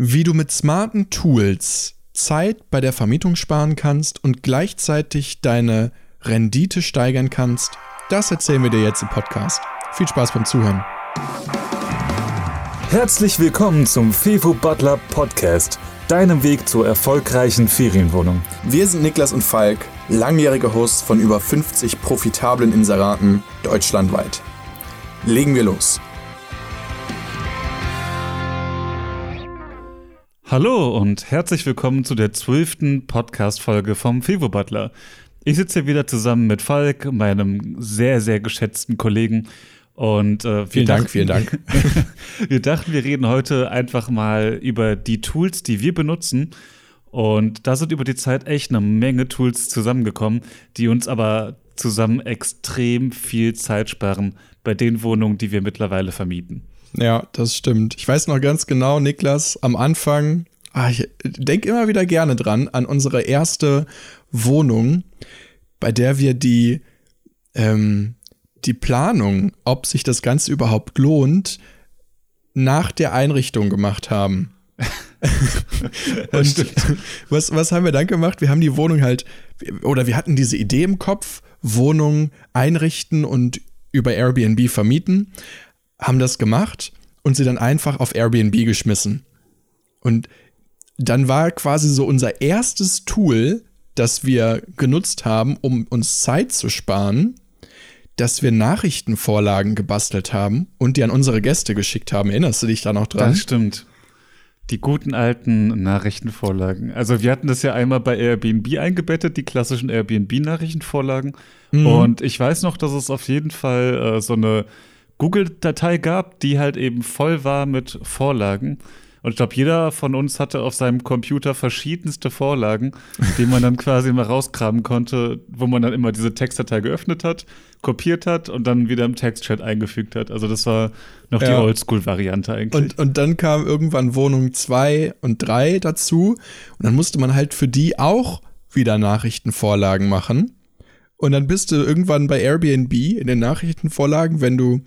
Wie du mit smarten Tools Zeit bei der Vermietung sparen kannst und gleichzeitig deine Rendite steigern kannst, das erzählen wir dir jetzt im Podcast. Viel Spaß beim Zuhören. Herzlich willkommen zum Fevo Butler Podcast, deinem Weg zur erfolgreichen Ferienwohnung. Wir sind Niklas und Falk, langjährige Hosts von über 50 profitablen Inseraten deutschlandweit. Legen wir los. Hallo und herzlich willkommen zu der zwölften Podcast-Folge vom Fevo Butler. Ich sitze hier wieder zusammen mit Falk, meinem sehr, sehr geschätzten Kollegen. Und äh, vielen dachten, Dank, vielen Dank. wir dachten, wir reden heute einfach mal über die Tools, die wir benutzen. Und da sind über die Zeit echt eine Menge Tools zusammengekommen, die uns aber zusammen extrem viel Zeit sparen bei den Wohnungen, die wir mittlerweile vermieten. Ja, das stimmt. Ich weiß noch ganz genau, Niklas, am Anfang, ah, ich denke immer wieder gerne dran, an unsere erste Wohnung, bei der wir die, ähm, die Planung, ob sich das Ganze überhaupt lohnt, nach der Einrichtung gemacht haben. und was, was haben wir dann gemacht? Wir haben die Wohnung halt, oder wir hatten diese Idee im Kopf, Wohnung einrichten und über Airbnb vermieten, haben das gemacht und sie dann einfach auf Airbnb geschmissen. Und dann war quasi so unser erstes Tool, das wir genutzt haben, um uns Zeit zu sparen, dass wir Nachrichtenvorlagen gebastelt haben und die an unsere Gäste geschickt haben. Erinnerst du dich da noch dran? Das stimmt. Die guten alten Nachrichtenvorlagen. Also wir hatten das ja einmal bei Airbnb eingebettet, die klassischen Airbnb-Nachrichtenvorlagen. Mhm. Und ich weiß noch, dass es auf jeden Fall äh, so eine Google-Datei gab, die halt eben voll war mit Vorlagen. Und ich glaube, jeder von uns hatte auf seinem Computer verschiedenste Vorlagen, die man dann quasi mal rauskramen konnte, wo man dann immer diese Textdatei geöffnet hat, kopiert hat und dann wieder im Textchat eingefügt hat. Also das war noch ja. die Oldschool-Variante eigentlich. Und, und dann kam irgendwann Wohnung 2 und 3 dazu. Und dann musste man halt für die auch wieder Nachrichtenvorlagen machen. Und dann bist du irgendwann bei Airbnb in den Nachrichtenvorlagen, wenn du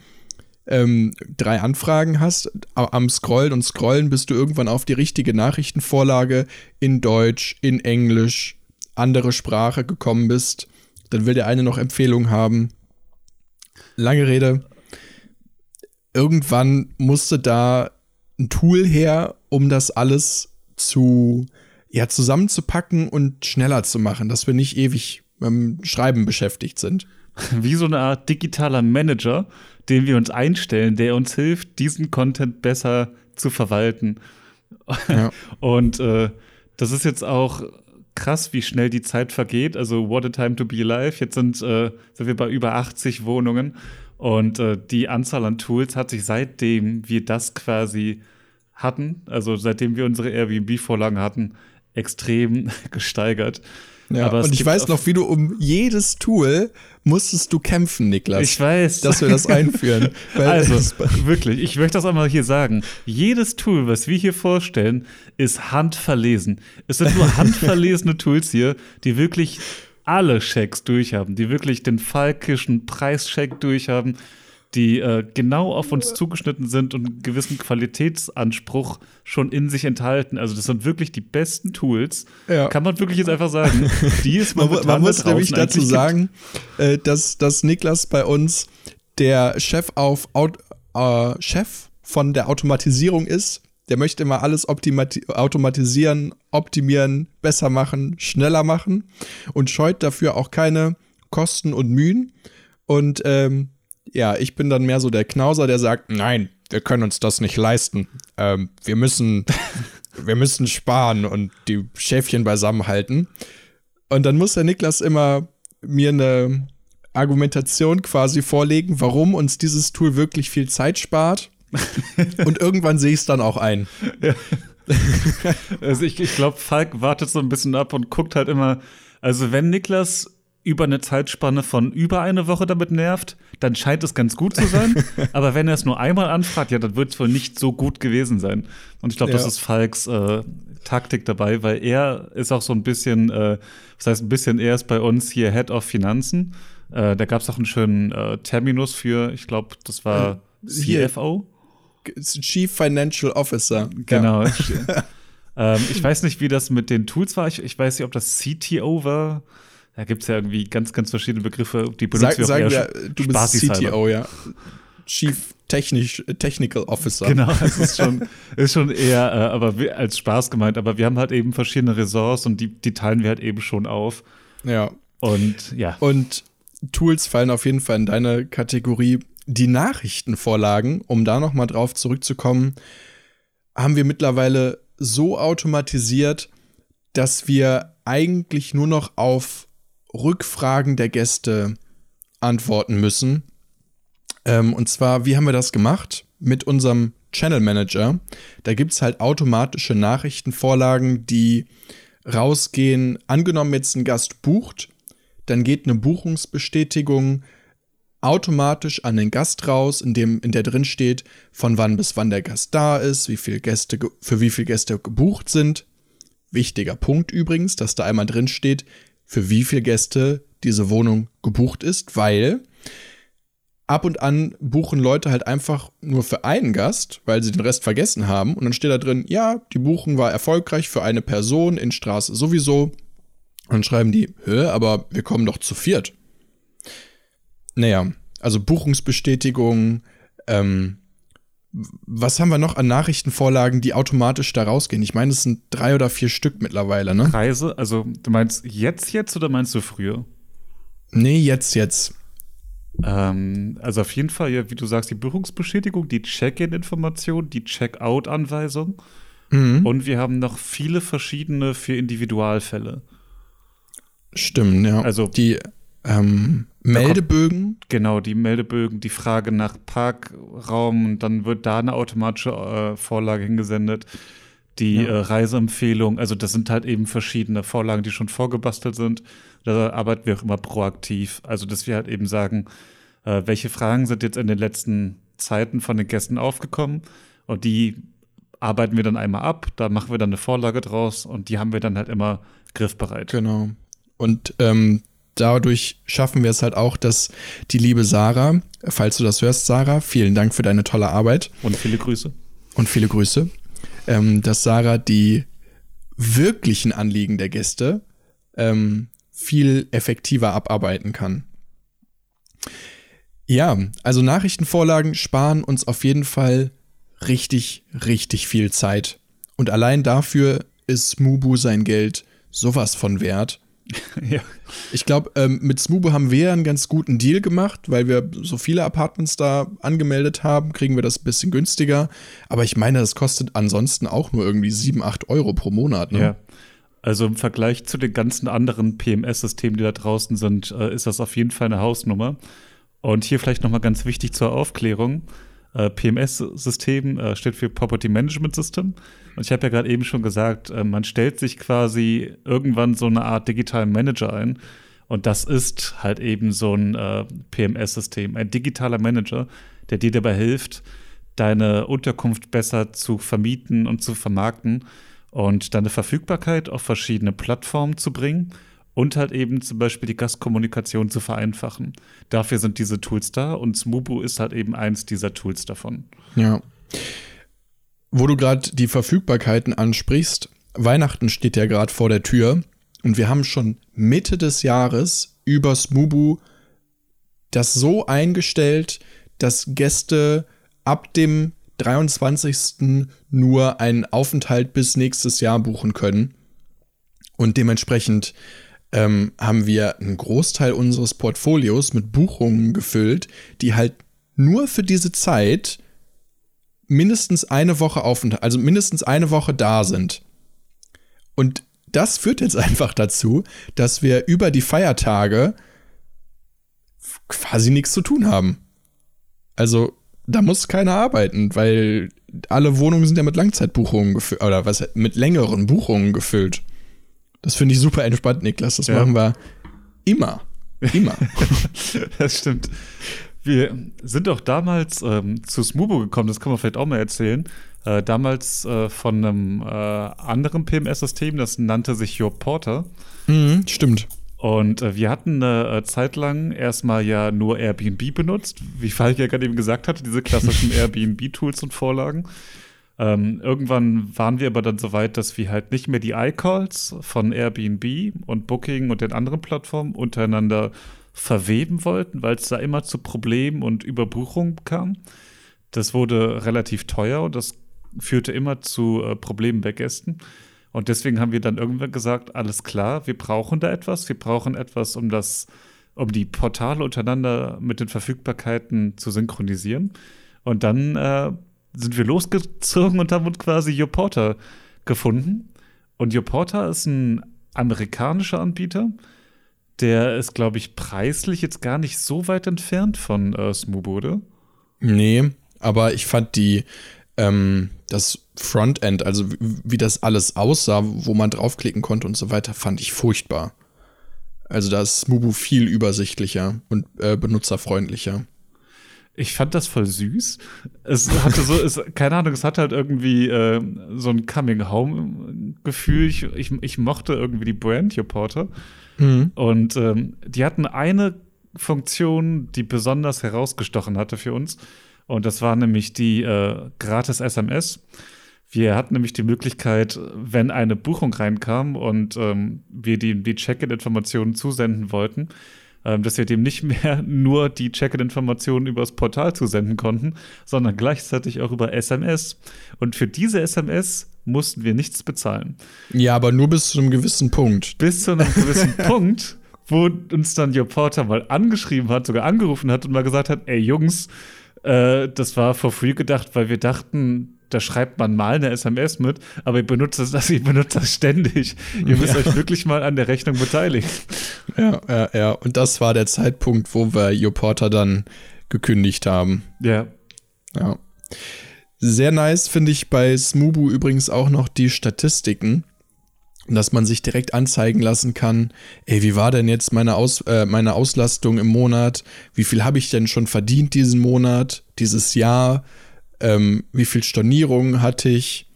ähm, drei Anfragen hast, am Scrollen und Scrollen, bis du irgendwann auf die richtige Nachrichtenvorlage in Deutsch, in Englisch, andere Sprache gekommen bist. Dann will der eine noch Empfehlungen haben. Lange Rede. Irgendwann musste da ein Tool her, um das alles zu ja, zusammenzupacken und schneller zu machen, dass wir nicht ewig beim Schreiben beschäftigt sind. Wie so eine Art digitaler Manager, den wir uns einstellen, der uns hilft, diesen Content besser zu verwalten. Ja. Und äh, das ist jetzt auch krass, wie schnell die Zeit vergeht. Also, what a time to be alive. Jetzt sind, äh, sind wir bei über 80 Wohnungen. Und äh, die Anzahl an Tools hat sich seitdem wir das quasi hatten, also seitdem wir unsere Airbnb-Vorlagen hatten, extrem gesteigert. Ja, Aber und ich weiß noch, wie du um jedes Tool musstest du kämpfen, Niklas. Ich weiß. Dass wir das einführen. also, wirklich, ich möchte das einmal hier sagen. Jedes Tool, was wir hier vorstellen, ist handverlesen. Es sind nur handverlesene Tools hier, die wirklich alle Checks durchhaben, die wirklich den falkischen Preischeck durchhaben, die äh, genau auf uns zugeschnitten sind und einen gewissen Qualitätsanspruch schon in sich enthalten. Also das sind wirklich die besten Tools. Ja. Kann man wirklich jetzt einfach sagen. Die ist man, man muss nämlich dazu sagen, äh, dass, dass Niklas bei uns der Chef auf äh, Chef von der Automatisierung ist. Der möchte immer alles automatisieren, optimieren, besser machen, schneller machen und scheut dafür auch keine Kosten und Mühen. Und ähm, ja, ich bin dann mehr so der Knauser, der sagt, nein, wir können uns das nicht leisten. Ähm, wir müssen, wir müssen sparen und die Schäfchen beisammen halten. Und dann muss der Niklas immer mir eine Argumentation quasi vorlegen, warum uns dieses Tool wirklich viel Zeit spart. und irgendwann sehe ich es dann auch ein. Ja. Also ich, ich glaube, Falk wartet so ein bisschen ab und guckt halt immer, also wenn Niklas über eine Zeitspanne von über eine Woche damit nervt, dann scheint es ganz gut zu sein. Aber wenn er es nur einmal anfragt, ja, dann wird es wohl nicht so gut gewesen sein. Und ich glaube, ja. das ist Falks äh, Taktik dabei, weil er ist auch so ein bisschen, äh, was heißt ein bisschen, er ist bei uns hier Head of Finanzen. Äh, da gab es auch einen schönen äh, Terminus für, ich glaube, das war CFO. Chief Financial Officer. Genau. Ja. ähm, ich weiß nicht, wie das mit den Tools war. Ich, ich weiß nicht, ob das CTO war. Da gibt es ja irgendwie ganz, ganz verschiedene Begriffe, die benutzen Sag, wir auch eher du bist CTO, ja. Chief Technisch, Technical Officer. Genau, es ist schon, ist schon eher äh, aber als Spaß gemeint, aber wir haben halt eben verschiedene Ressorts und die, die teilen wir halt eben schon auf. Ja. Und ja. Und Tools fallen auf jeden Fall in deine Kategorie. Die Nachrichtenvorlagen, um da nochmal drauf zurückzukommen, haben wir mittlerweile so automatisiert, dass wir eigentlich nur noch auf Rückfragen der Gäste antworten müssen. Ähm, und zwar, wie haben wir das gemacht? Mit unserem Channel Manager. Da gibt es halt automatische Nachrichtenvorlagen, die rausgehen. Angenommen, jetzt ein Gast bucht, dann geht eine Buchungsbestätigung automatisch an den Gast raus, in, dem, in der drin steht, von wann bis wann der Gast da ist, wie viele Gäste, für wie viele Gäste gebucht sind. Wichtiger Punkt übrigens, dass da einmal drin steht, für wie viele Gäste diese Wohnung gebucht ist, weil ab und an buchen Leute halt einfach nur für einen Gast, weil sie den Rest vergessen haben. Und dann steht da drin, ja, die Buchung war erfolgreich für eine Person in Straße sowieso. Und dann schreiben die, hä, aber wir kommen doch zu viert. Naja, also Buchungsbestätigung, ähm, was haben wir noch an Nachrichtenvorlagen, die automatisch da rausgehen? Ich meine, es sind drei oder vier Stück mittlerweile, ne? Preise, also du meinst jetzt jetzt oder meinst du früher? Nee, jetzt jetzt. Ähm, also auf jeden Fall, ja, wie du sagst, die Buchungsbestätigung, die Check-in-Information, die Check-out-Anweisung. Mhm. Und wir haben noch viele verschiedene für Individualfälle. Stimmt, ja. Also die ähm, Meldebögen. Genau, die Meldebögen, die Frage nach Parkraum und dann wird da eine automatische äh, Vorlage hingesendet. Die ja. äh, Reiseempfehlung, also das sind halt eben verschiedene Vorlagen, die schon vorgebastelt sind. Da arbeiten wir auch immer proaktiv. Also, dass wir halt eben sagen, äh, welche Fragen sind jetzt in den letzten Zeiten von den Gästen aufgekommen und die arbeiten wir dann einmal ab, da machen wir dann eine Vorlage draus und die haben wir dann halt immer griffbereit. Genau. Und ähm, dadurch schaffen wir es halt auch, dass die liebe Sarah, falls du das hörst, Sarah, vielen Dank für deine tolle Arbeit. Und viele Grüße. Und viele Grüße. Ähm, dass Sarah die wirklichen Anliegen der Gäste ähm, viel effektiver abarbeiten kann. Ja, also Nachrichtenvorlagen sparen uns auf jeden Fall richtig, richtig viel Zeit. Und allein dafür ist Mubu sein Geld sowas von wert. ja. Ich glaube, ähm, mit Smubo haben wir einen ganz guten Deal gemacht, weil wir so viele Apartments da angemeldet haben, kriegen wir das ein bisschen günstiger. Aber ich meine, das kostet ansonsten auch nur irgendwie 7, 8 Euro pro Monat. Ne? Ja. Also im Vergleich zu den ganzen anderen PMS-Systemen, die da draußen sind, äh, ist das auf jeden Fall eine Hausnummer. Und hier vielleicht nochmal ganz wichtig zur Aufklärung. Äh, PMS-System äh, steht für Property Management System. Und ich habe ja gerade eben schon gesagt, äh, man stellt sich quasi irgendwann so eine Art digitalen Manager ein. Und das ist halt eben so ein äh, PMS-System, ein digitaler Manager, der dir dabei hilft, deine Unterkunft besser zu vermieten und zu vermarkten und deine Verfügbarkeit auf verschiedene Plattformen zu bringen und halt eben zum Beispiel die Gastkommunikation zu vereinfachen. Dafür sind diese Tools da und Smubu ist halt eben eins dieser Tools davon. Ja. Wo du gerade die Verfügbarkeiten ansprichst, Weihnachten steht ja gerade vor der Tür und wir haben schon Mitte des Jahres über Smubu das so eingestellt, dass Gäste ab dem 23. nur einen Aufenthalt bis nächstes Jahr buchen können. Und dementsprechend ähm, haben wir einen Großteil unseres Portfolios mit Buchungen gefüllt, die halt nur für diese Zeit mindestens eine Woche Aufenthalt, also mindestens eine Woche da sind. Und das führt jetzt einfach dazu, dass wir über die Feiertage quasi nichts zu tun haben. Also da muss keiner arbeiten, weil alle Wohnungen sind ja mit Langzeitbuchungen gefüllt, oder was, mit längeren Buchungen gefüllt. Das finde ich super entspannt, Niklas. Das ja. machen wir immer. Immer. das stimmt. Wir sind auch damals ähm, zu Smubo gekommen, das kann man vielleicht auch mal erzählen. Äh, damals äh, von einem äh, anderen PMS-System, das nannte sich Your Porter. Mhm, stimmt. Und äh, wir hatten eine äh, Zeit lang erstmal ja nur Airbnb benutzt, wie Falk ja gerade eben gesagt hatte, diese klassischen Airbnb-Tools und Vorlagen. Ähm, irgendwann waren wir aber dann so weit, dass wir halt nicht mehr die iCalls von Airbnb und Booking und den anderen Plattformen untereinander verweben wollten, weil es da immer zu Problemen und Überbuchungen kam. Das wurde relativ teuer und das führte immer zu äh, Problemen bei Gästen. Und deswegen haben wir dann irgendwann gesagt, alles klar, wir brauchen da etwas, wir brauchen etwas, um das, um die Portale untereinander mit den Verfügbarkeiten zu synchronisieren. Und dann äh, sind wir losgezogen und haben uns quasi YouPorter gefunden. Und YouPorter ist ein amerikanischer Anbieter. Der ist, glaube ich, preislich jetzt gar nicht so weit entfernt von äh, Smoobo, oder? Nee, aber ich fand die, ähm, das Frontend, also wie, wie das alles aussah, wo man draufklicken konnte und so weiter, fand ich furchtbar. Also da ist Smubu viel übersichtlicher und äh, benutzerfreundlicher. Ich fand das voll süß. Es hatte so, es, keine Ahnung, es hat halt irgendwie äh, so ein Coming-Home-Gefühl. Ich, ich, ich, mochte irgendwie die Brand Porter. Mhm. Und ähm, die hatten eine Funktion, die besonders herausgestochen hatte für uns. Und das war nämlich die äh, gratis SMS. Wir hatten nämlich die Möglichkeit, wenn eine Buchung reinkam und ähm, wir die, die Check-in-Informationen zusenden wollten, ähm, dass wir dem nicht mehr nur die Check-in-Informationen übers Portal zusenden konnten, sondern gleichzeitig auch über SMS. Und für diese SMS mussten wir nichts bezahlen. Ja, aber nur bis zu einem gewissen Punkt. Bis zu einem gewissen Punkt, wo uns dann Your Porter mal angeschrieben hat, sogar angerufen hat und mal gesagt hat, ey Jungs, äh, das war for free gedacht, weil wir dachten, da schreibt man mal eine SMS mit, aber ihr benutzt das, ihr benutzt das ständig. Ihr müsst ja. euch wirklich mal an der Rechnung beteiligen. Ja, ja, ja. Und das war der Zeitpunkt, wo wir YouPorter dann gekündigt haben. Ja. Ja. Sehr nice finde ich bei Smubu übrigens auch noch die Statistiken dass man sich direkt anzeigen lassen kann, ey, wie war denn jetzt meine, Aus, äh, meine Auslastung im Monat? Wie viel habe ich denn schon verdient diesen Monat, dieses Jahr? Ähm, wie viel Stornierungen hatte ich?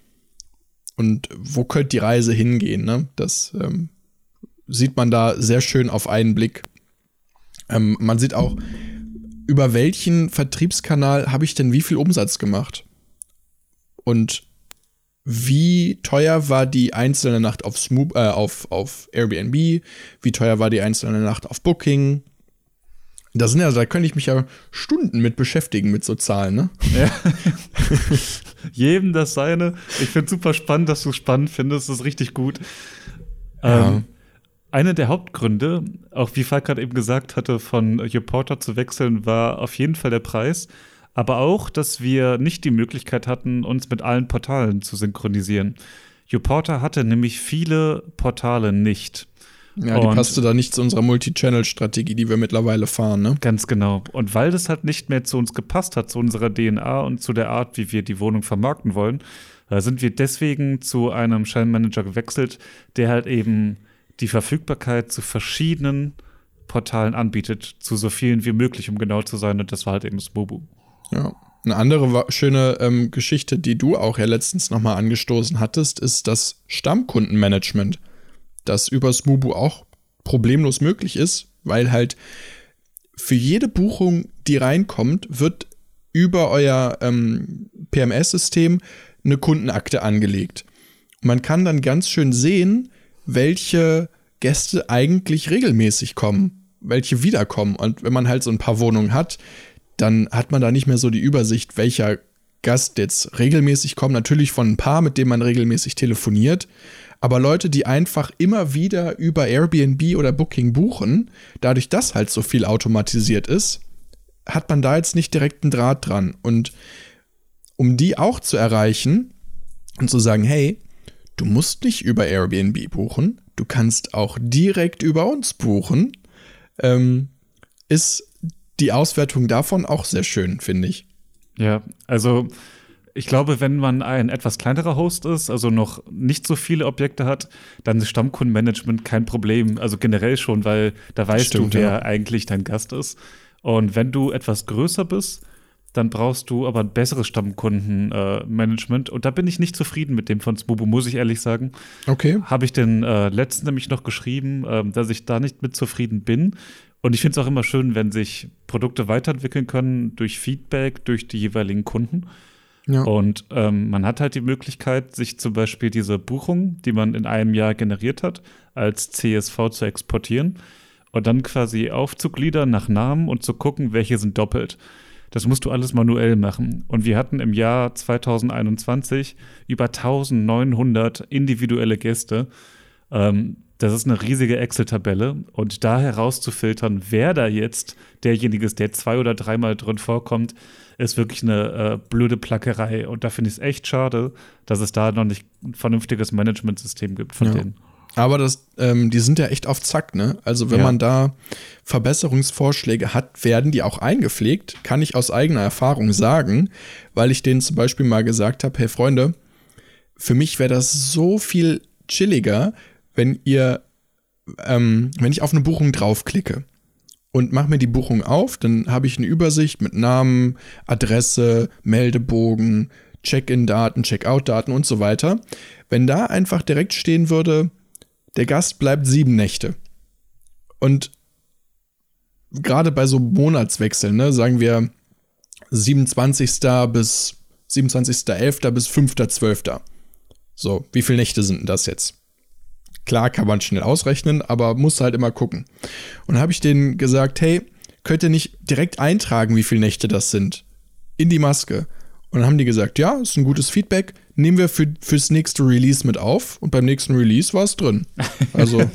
Und wo könnte die Reise hingehen? Ne? Das ähm, sieht man da sehr schön auf einen Blick. Ähm, man sieht auch, über welchen Vertriebskanal habe ich denn wie viel Umsatz gemacht? Und wie teuer war die einzelne Nacht auf, Smoop, äh, auf, auf Airbnb, wie teuer war die einzelne Nacht auf Booking. Da sind ja, da könnte ich mich ja Stunden mit beschäftigen mit so Zahlen, ne? Ja. Jedem das seine. Ich finde super spannend, dass du es spannend findest. Das ist richtig gut. Ja. Ähm, einer der Hauptgründe, auch wie Falk gerade eben gesagt hatte, von Reporter zu wechseln, war auf jeden Fall der Preis aber auch, dass wir nicht die Möglichkeit hatten, uns mit allen Portalen zu synchronisieren. YouPorter hatte nämlich viele Portale nicht. Ja, die und passte da nicht zu unserer Multi-Channel-Strategie, die wir mittlerweile fahren, ne? Ganz genau. Und weil das halt nicht mehr zu uns gepasst hat, zu unserer DNA und zu der Art, wie wir die Wohnung vermarkten wollen, äh, sind wir deswegen zu einem Shellmanager gewechselt, der halt eben die Verfügbarkeit zu verschiedenen Portalen anbietet, zu so vielen wie möglich, um genau zu sein. Und das war halt eben Smobu. Ja. Eine andere schöne ähm, Geschichte, die du auch ja letztens nochmal angestoßen hattest, ist das Stammkundenmanagement, das über Smubu auch problemlos möglich ist, weil halt für jede Buchung, die reinkommt, wird über euer ähm, PMS-System eine Kundenakte angelegt. Man kann dann ganz schön sehen, welche Gäste eigentlich regelmäßig kommen, welche wiederkommen. Und wenn man halt so ein paar Wohnungen hat, dann hat man da nicht mehr so die Übersicht, welcher Gast jetzt regelmäßig kommt. Natürlich von ein paar, mit denen man regelmäßig telefoniert. Aber Leute, die einfach immer wieder über Airbnb oder Booking buchen, dadurch, dass halt so viel automatisiert ist, hat man da jetzt nicht direkt einen Draht dran. Und um die auch zu erreichen und zu sagen, hey, du musst nicht über Airbnb buchen, du kannst auch direkt über uns buchen, ähm, ist die Auswertung davon auch sehr schön, finde ich. Ja, also ich glaube, wenn man ein etwas kleinerer Host ist, also noch nicht so viele Objekte hat, dann ist Stammkundenmanagement kein Problem. Also generell schon, weil da weißt Stimmt, du, wer ja. eigentlich dein Gast ist. Und wenn du etwas größer bist, dann brauchst du aber ein besseres Stammkundenmanagement. Äh, und da bin ich nicht zufrieden mit dem von Smubu, muss ich ehrlich sagen. Okay. Habe ich den äh, letzten nämlich noch geschrieben, äh, dass ich da nicht mit zufrieden bin. Und ich finde es auch immer schön, wenn sich Produkte weiterentwickeln können durch Feedback, durch die jeweiligen Kunden. Ja. Und ähm, man hat halt die Möglichkeit, sich zum Beispiel diese Buchung, die man in einem Jahr generiert hat, als CSV zu exportieren und dann quasi aufzugliedern nach Namen und zu gucken, welche sind doppelt. Das musst du alles manuell machen. Und wir hatten im Jahr 2021 über 1900 individuelle Gäste. Ähm, das ist eine riesige Excel-Tabelle. Und da herauszufiltern, wer da jetzt derjenige ist, der zwei oder dreimal drin vorkommt, ist wirklich eine äh, blöde Plackerei. Und da finde ich es echt schade, dass es da noch nicht ein vernünftiges Managementsystem gibt von ja. denen. Aber das, ähm, die sind ja echt auf Zack, ne? Also wenn ja. man da Verbesserungsvorschläge hat, werden die auch eingepflegt, kann ich aus eigener Erfahrung sagen, weil ich denen zum Beispiel mal gesagt habe, hey Freunde, für mich wäre das so viel chilliger, wenn ihr, ähm, wenn ich auf eine Buchung draufklicke und mache mir die Buchung auf, dann habe ich eine Übersicht mit Namen, Adresse, Meldebogen, Check-in-Daten, Check-out-Daten und so weiter. Wenn da einfach direkt stehen würde, der Gast bleibt sieben Nächte. Und gerade bei so Monatswechseln, ne, sagen wir 27. bis 27.11. bis 5.12. So, wie viele Nächte sind denn das jetzt? Klar kann man schnell ausrechnen, aber muss halt immer gucken. Und habe ich denen gesagt, hey, könnt ihr nicht direkt eintragen, wie viele Nächte das sind? In die Maske. Und dann haben die gesagt, ja, ist ein gutes Feedback nehmen wir für, fürs nächste Release mit auf und beim nächsten Release war es drin. Also.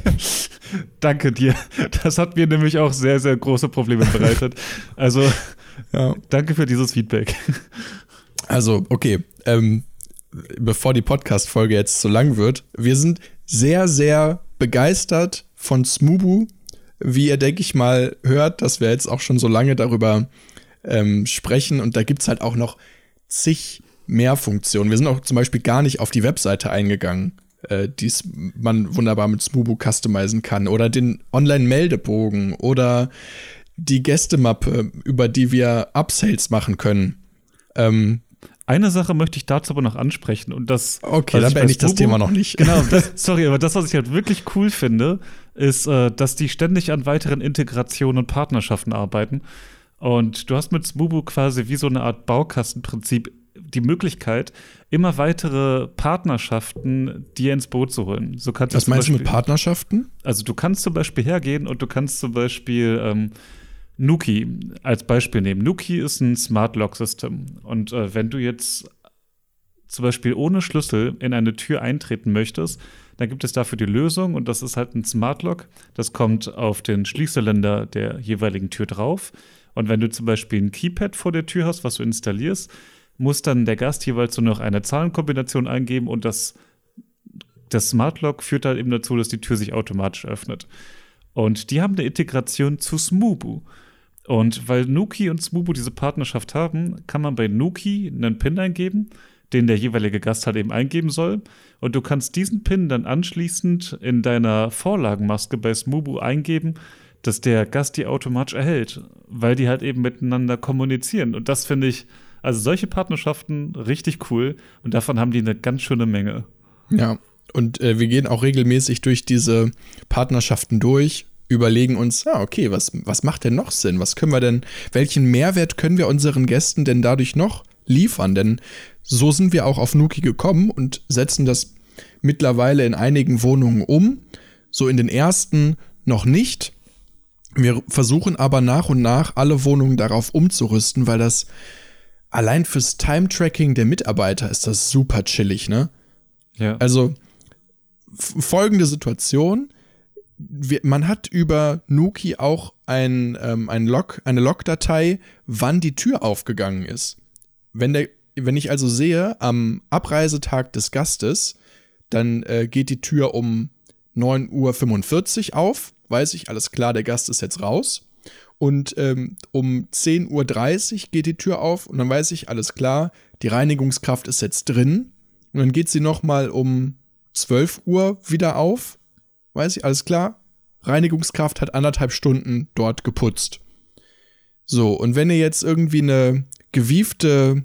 Danke dir. Das hat mir nämlich auch sehr, sehr große Probleme bereitet. Also, ja. danke für dieses Feedback. Also, okay. Ähm, bevor die Podcast-Folge jetzt zu lang wird, wir sind sehr, sehr begeistert von Smubu. Wie ihr, denke ich mal, hört, dass wir jetzt auch schon so lange darüber ähm, sprechen. Und da gibt es halt auch noch zig mehr Funktionen. Wir sind auch zum Beispiel gar nicht auf die Webseite eingegangen, äh, die man wunderbar mit Smubu customizen kann. Oder den Online-Meldebogen oder die Gästemappe, über die wir Upsales machen können. Ähm, eine Sache möchte ich dazu aber noch ansprechen und das. Okay, dann beende ich das Thema noch nicht. Genau, das, sorry, aber das, was ich halt wirklich cool finde, ist, äh, dass die ständig an weiteren Integrationen und Partnerschaften arbeiten. Und du hast mit Smubu quasi wie so eine Art Baukastenprinzip die Möglichkeit, immer weitere Partnerschaften dir ins Boot zu holen. So kannst Was meinst Beispiel, du mit Partnerschaften? Also du kannst zum Beispiel hergehen und du kannst zum Beispiel ähm, Nuki als Beispiel nehmen. Nuki ist ein Smart Lock System. Und äh, wenn du jetzt zum Beispiel ohne Schlüssel in eine Tür eintreten möchtest, dann gibt es dafür die Lösung und das ist halt ein Smart Lock. Das kommt auf den Schließzylinder der jeweiligen Tür drauf. Und wenn du zum Beispiel ein Keypad vor der Tür hast, was du installierst, muss dann der Gast jeweils nur noch eine Zahlenkombination eingeben und das, das Smart Lock führt dann eben dazu, dass die Tür sich automatisch öffnet. Und die haben eine Integration zu Smubu. Und weil Nuki und Smubu diese Partnerschaft haben, kann man bei Nuki einen PIN eingeben, den der jeweilige Gast halt eben eingeben soll. Und du kannst diesen PIN dann anschließend in deiner Vorlagenmaske bei Smubu eingeben, dass der Gast die automatisch erhält, weil die halt eben miteinander kommunizieren. Und das finde ich also solche Partnerschaften richtig cool und davon haben die eine ganz schöne Menge. Ja, und äh, wir gehen auch regelmäßig durch diese Partnerschaften durch, überlegen uns, ah, okay, was, was macht denn noch Sinn? Was können wir denn, welchen Mehrwert können wir unseren Gästen denn dadurch noch liefern? Denn so sind wir auch auf Nuki gekommen und setzen das mittlerweile in einigen Wohnungen um. So in den ersten noch nicht. Wir versuchen aber nach und nach alle Wohnungen darauf umzurüsten, weil das allein fürs Time-Tracking der Mitarbeiter ist das super chillig, ne? Ja. Also folgende Situation. Man hat über Nuki auch ein, ähm, ein Log, eine Logdatei, wann die Tür aufgegangen ist. Wenn, der, wenn ich also sehe, am Abreisetag des Gastes, dann äh, geht die Tür um 9.45 Uhr auf, weiß ich, alles klar, der Gast ist jetzt raus. Und ähm, um 10.30 Uhr geht die Tür auf und dann weiß ich, alles klar, die Reinigungskraft ist jetzt drin. Und dann geht sie nochmal um 12 Uhr wieder auf. Weiß ich, alles klar. Reinigungskraft hat anderthalb Stunden dort geputzt. So, und wenn ihr jetzt irgendwie eine gewiefte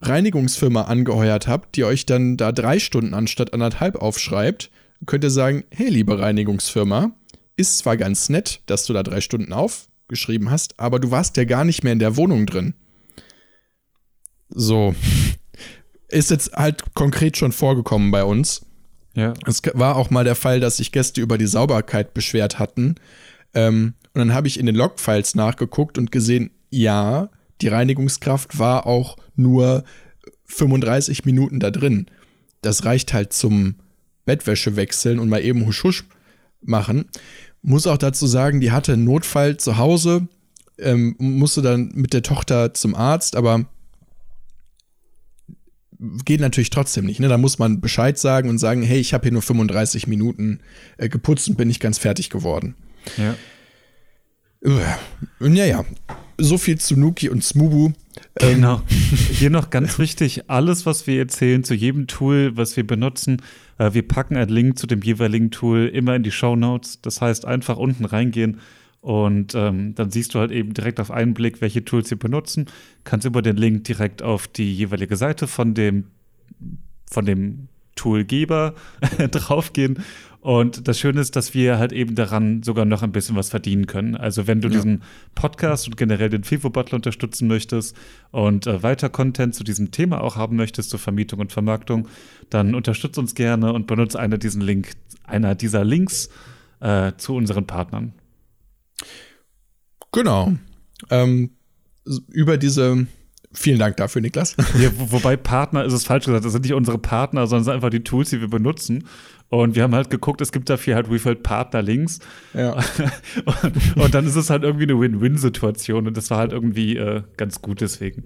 Reinigungsfirma angeheuert habt, die euch dann da drei Stunden anstatt anderthalb aufschreibt, könnt ihr sagen, hey, liebe Reinigungsfirma, ist zwar ganz nett, dass du da drei Stunden aufgeschrieben hast, aber du warst ja gar nicht mehr in der Wohnung drin. So. Ist jetzt halt konkret schon vorgekommen bei uns. Ja. Es war auch mal der Fall, dass sich Gäste über die Sauberkeit beschwert hatten. Ähm, und dann habe ich in den Logfiles nachgeguckt und gesehen, ja, die Reinigungskraft war auch nur 35 Minuten da drin. Das reicht halt zum Bettwäsche wechseln und mal eben husch husch machen. Muss auch dazu sagen, die hatte einen Notfall zu Hause, ähm, musste dann mit der Tochter zum Arzt, aber geht natürlich trotzdem nicht. Ne? Da muss man Bescheid sagen und sagen, hey, ich habe hier nur 35 Minuten äh, geputzt und bin nicht ganz fertig geworden. Ja. Und ja, ja. So viel zu Nuki und Smubu. Ähm, genau. Hier noch ganz wichtig: alles, was wir erzählen zu jedem Tool, was wir benutzen, äh, wir packen einen Link zu dem jeweiligen Tool immer in die Show Notes. Das heißt, einfach unten reingehen und ähm, dann siehst du halt eben direkt auf einen Blick, welche Tools wir benutzen. Kannst über den Link direkt auf die jeweilige Seite von dem, von dem Toolgeber draufgehen. Und das Schöne ist, dass wir halt eben daran sogar noch ein bisschen was verdienen können. Also wenn du ja. diesen Podcast und generell den FIFO Butler unterstützen möchtest und äh, weiter Content zu diesem Thema auch haben möchtest, zur Vermietung und Vermarktung, dann unterstütze uns gerne und benutze einer, diesen Link, einer dieser Links äh, zu unseren Partnern. Genau. Ähm, über diese Vielen Dank dafür, Niklas. Ja, wo, wobei Partner ist es falsch gesagt, das sind nicht unsere Partner, sondern es sind einfach die Tools, die wir benutzen. Und wir haben halt geguckt, es gibt dafür halt Refill Partner-Links. Ja. und, und, dann ist es halt irgendwie eine Win-Win-Situation und das war halt irgendwie äh, ganz gut deswegen.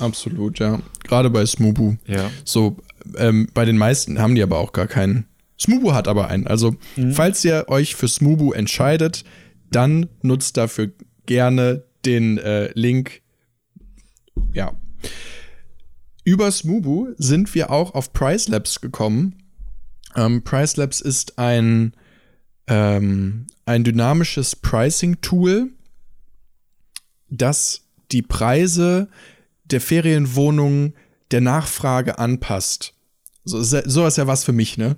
Absolut, ja. Gerade bei Smubu. Ja. So, ähm, bei den meisten haben die aber auch gar keinen. Smubu hat aber einen. Also, mhm. falls ihr euch für Smubu entscheidet, dann nutzt dafür gerne den äh, Link ja. Über Smubu sind wir auch auf Price Labs gekommen. Ähm, Price Labs ist ein, ähm, ein dynamisches Pricing-Tool, das die Preise der Ferienwohnungen der Nachfrage anpasst. So, so ist ja was für mich, ne?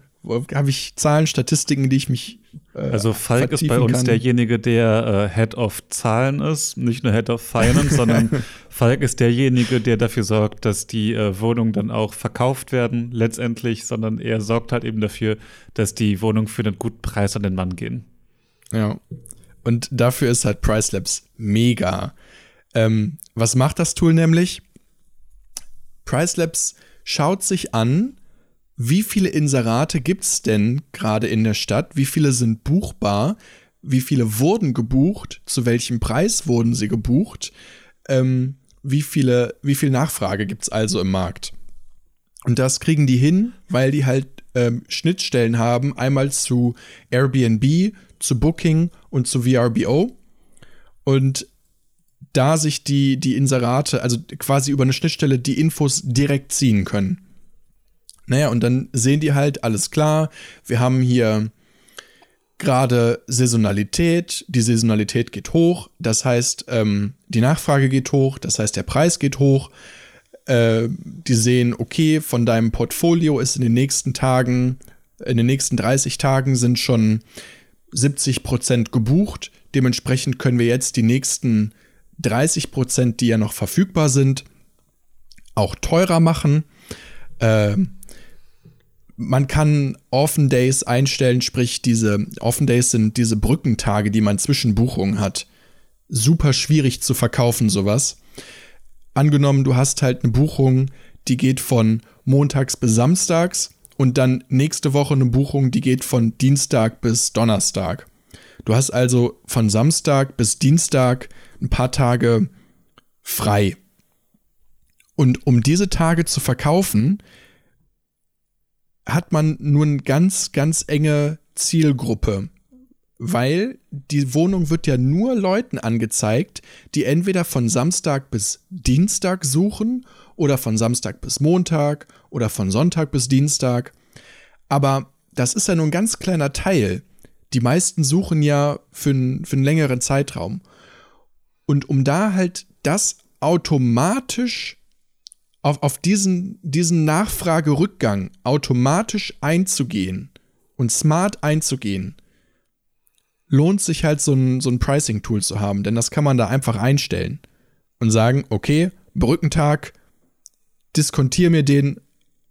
Habe ich Zahlen, Statistiken, die ich mich also Falk ist bei uns kann. derjenige, der äh, Head of Zahlen ist, nicht nur Head of Finance, sondern Falk ist derjenige, der dafür sorgt, dass die äh, Wohnungen dann auch verkauft werden letztendlich, sondern er sorgt halt eben dafür, dass die Wohnungen für einen guten Preis an den Mann gehen. Ja. Und dafür ist halt Price Labs mega. Ähm, was macht das Tool nämlich? Price Labs schaut sich an, wie viele Inserate gibt es denn gerade in der Stadt? Wie viele sind buchbar? Wie viele wurden gebucht? Zu welchem Preis wurden sie gebucht? Ähm, wie, viele, wie viel Nachfrage gibt es also im Markt? Und das kriegen die hin, weil die halt ähm, Schnittstellen haben, einmal zu Airbnb, zu Booking und zu VRBO. Und da sich die, die Inserate, also quasi über eine Schnittstelle, die Infos direkt ziehen können. Naja, und dann sehen die halt, alles klar, wir haben hier gerade Saisonalität, die Saisonalität geht hoch, das heißt, ähm, die Nachfrage geht hoch, das heißt, der Preis geht hoch. Äh, die sehen, okay, von deinem Portfolio ist in den nächsten Tagen, in den nächsten 30 Tagen sind schon 70 Prozent gebucht. Dementsprechend können wir jetzt die nächsten 30 Prozent, die ja noch verfügbar sind, auch teurer machen. Äh, man kann Offen Days einstellen, sprich diese Offen Days sind diese Brückentage, die man zwischen Buchungen hat. Super schwierig zu verkaufen, sowas. Angenommen, du hast halt eine Buchung, die geht von montags bis samstags und dann nächste Woche eine Buchung, die geht von Dienstag bis Donnerstag. Du hast also von Samstag bis Dienstag ein paar Tage frei. Und um diese Tage zu verkaufen, hat man nur eine ganz, ganz enge Zielgruppe. Weil die Wohnung wird ja nur Leuten angezeigt, die entweder von Samstag bis Dienstag suchen oder von Samstag bis Montag oder von Sonntag bis Dienstag. Aber das ist ja nur ein ganz kleiner Teil. Die meisten suchen ja für, für einen längeren Zeitraum. Und um da halt das automatisch auf, auf diesen, diesen Nachfragerückgang automatisch einzugehen und smart einzugehen, lohnt sich halt so ein, so ein Pricing-Tool zu haben, denn das kann man da einfach einstellen und sagen, okay, Brückentag, diskontiere mir den